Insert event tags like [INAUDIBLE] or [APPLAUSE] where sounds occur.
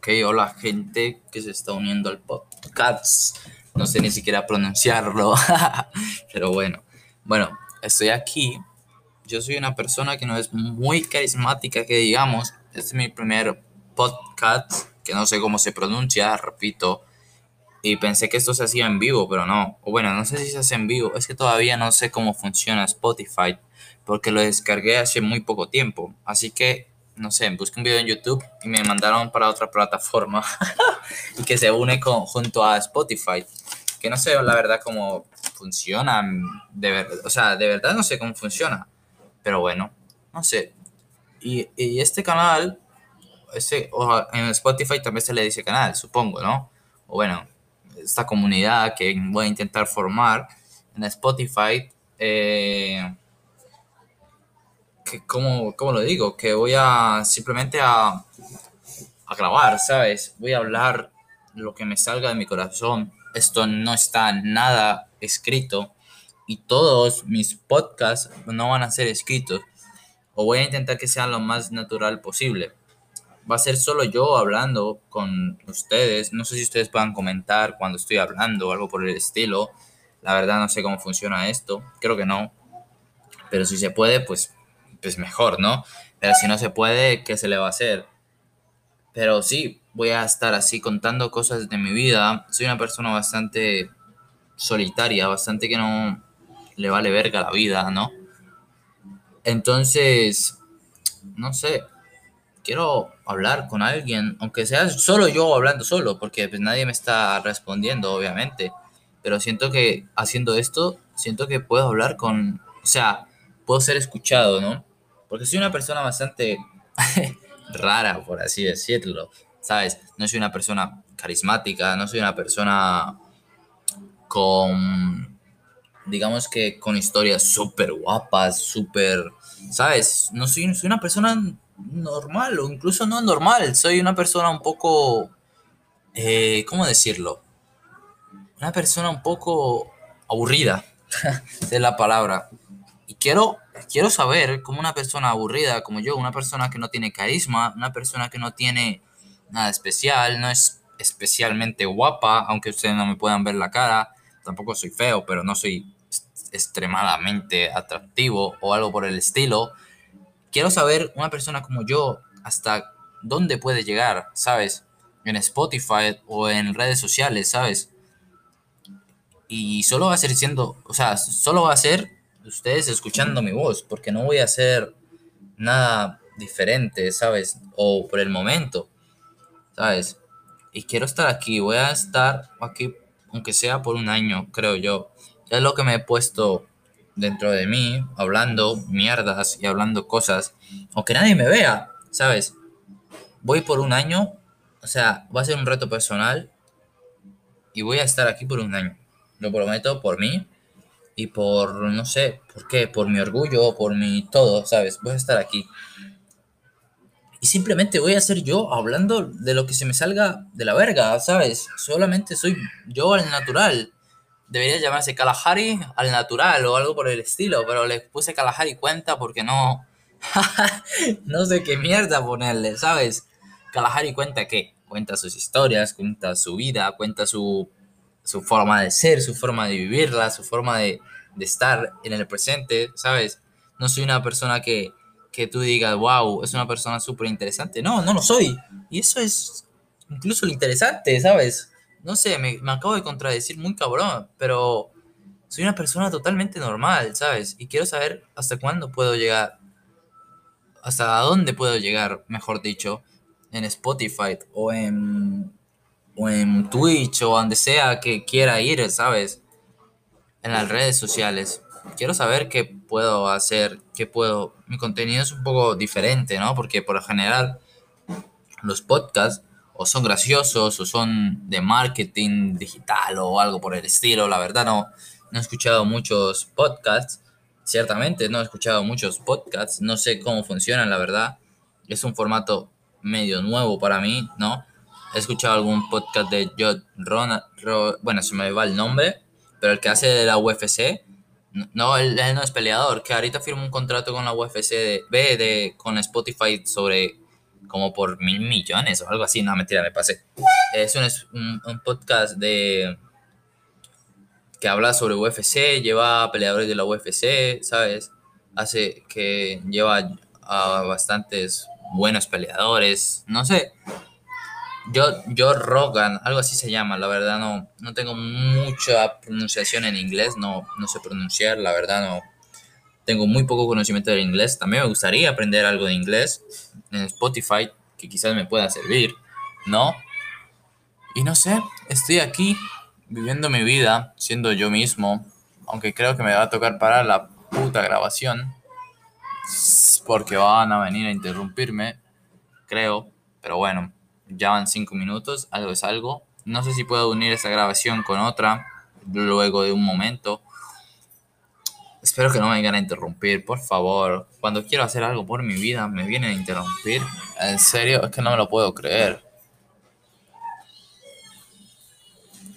Ok, hola gente que se está uniendo al podcast. No sé ni siquiera pronunciarlo, [LAUGHS] pero bueno. Bueno, estoy aquí. Yo soy una persona que no es muy carismática, que digamos. Este es mi primer podcast, que no sé cómo se pronuncia, repito. Y pensé que esto se hacía en vivo, pero no. O bueno, no sé si se hace en vivo. Es que todavía no sé cómo funciona Spotify, porque lo descargué hace muy poco tiempo. Así que no sé, busqué un video en YouTube y me mandaron para otra plataforma [LAUGHS] y que se une con, junto a Spotify. Que no sé la verdad cómo funciona, de o sea, de verdad no sé cómo funciona, pero bueno, no sé. Y, este canal, ese, en Spotify también se le dice canal, supongo, ¿no? O bueno, esta comunidad que voy a intentar formar en Spotify. Eh, que, ¿cómo, lo digo? Que voy a simplemente a, a grabar, ¿sabes? Voy a hablar lo que me salga de mi corazón. Esto no está nada escrito y todos mis podcasts no van a ser escritos. O voy a intentar que sea lo más natural posible. Va a ser solo yo hablando con ustedes. No sé si ustedes puedan comentar cuando estoy hablando o algo por el estilo. La verdad no sé cómo funciona esto. Creo que no. Pero si se puede, pues pues mejor, ¿no? Pero si no se puede, ¿qué se le va a hacer? Pero sí, voy a estar así contando cosas de mi vida. Soy una persona bastante solitaria, bastante que no le vale verga la vida, ¿no? Entonces, no sé, quiero hablar con alguien, aunque sea solo yo hablando solo, porque pues nadie me está respondiendo, obviamente. Pero siento que haciendo esto, siento que puedo hablar con, o sea, puedo ser escuchado, ¿no? Porque soy una persona bastante [LAUGHS] rara, por así decirlo. ¿Sabes? No soy una persona carismática, no soy una persona con, digamos que con historias súper guapas, súper, ¿sabes? No soy, soy una persona normal o incluso no normal, soy una persona un poco, eh, ¿cómo decirlo? Una persona un poco aburrida, [LAUGHS] es la palabra. Y quiero quiero saber cómo una persona aburrida como yo, una persona que no tiene carisma, una persona que no tiene nada especial, no es especialmente guapa, aunque ustedes no me puedan ver la cara, tampoco soy feo, pero no soy extremadamente atractivo o algo por el estilo. Quiero saber una persona como yo hasta dónde puede llegar, ¿sabes? En Spotify o en redes sociales, ¿sabes? Y solo va a ser siendo, o sea, solo va a ser ustedes escuchando mi voz, porque no voy a hacer nada diferente, ¿sabes? O por el momento, ¿sabes? Y quiero estar aquí, voy a estar aquí, aunque sea por un año, creo yo. Es lo que me he puesto dentro de mí, hablando mierdas y hablando cosas, aunque nadie me vea, ¿sabes? Voy por un año, o sea, va a ser un reto personal y voy a estar aquí por un año. Lo prometo por mí, y por, no sé, ¿por qué? Por mi orgullo, por mi todo, ¿sabes? Voy a estar aquí. Y simplemente voy a ser yo hablando de lo que se me salga de la verga, ¿sabes? Solamente soy yo al natural. Debería llamarse Kalahari al natural o algo por el estilo, pero le puse Kalahari cuenta porque no... [LAUGHS] no sé qué mierda ponerle, ¿sabes? Kalahari cuenta qué? Cuenta sus historias, cuenta su vida, cuenta su su forma de ser, su forma de vivirla, su forma de, estar en el presente, ¿sabes? No soy una persona que, que tú digas, wow, es una persona súper interesante. No, no lo soy. Y eso es incluso lo interesante, ¿sabes? No sé, me, me, acabo de contradecir muy cabrón, pero soy una persona totalmente normal, ¿sabes? Y quiero saber hasta cuándo puedo llegar, hasta dónde puedo llegar, mejor dicho, en Spotify o en o en Twitch o donde sea que quiera ir, ¿sabes? En las redes sociales. Quiero saber qué puedo hacer, qué puedo... Mi contenido es un poco diferente, ¿no? Porque por lo general los podcasts o son graciosos o son de marketing digital o algo por el estilo. La verdad no, no he escuchado muchos podcasts. Ciertamente no he escuchado muchos podcasts. No sé cómo funcionan, la verdad. Es un formato medio nuevo para mí, ¿no? He escuchado algún podcast de Joe Ronald, bueno, se me va el nombre, pero el que hace de la UFC, no, él, no es peleador, que ahorita firmó un contrato con la UFC de, B de, con Spotify sobre como por mil millones o algo así. No, mentira, me pasé. Es un, un, podcast de que habla sobre UFC, lleva peleadores de la UFC, ¿sabes? Hace que lleva a bastantes buenos peleadores, no sé. Yo, yo Rogan, algo así se llama, la verdad no, no tengo mucha pronunciación en inglés, no, no sé pronunciar, la verdad no, tengo muy poco conocimiento del inglés. También me gustaría aprender algo de inglés en Spotify, que quizás me pueda servir, ¿no? Y no sé, estoy aquí viviendo mi vida, siendo yo mismo, aunque creo que me va a tocar parar la puta grabación, porque van a venir a interrumpirme, creo, pero bueno, ya van cinco minutos, algo es algo. No sé si puedo unir esta grabación con otra luego de un momento Espero que no me vengan a interrumpir, por favor. Cuando quiero hacer algo por mi vida, me vienen a interrumpir. En serio, es que no me lo puedo creer.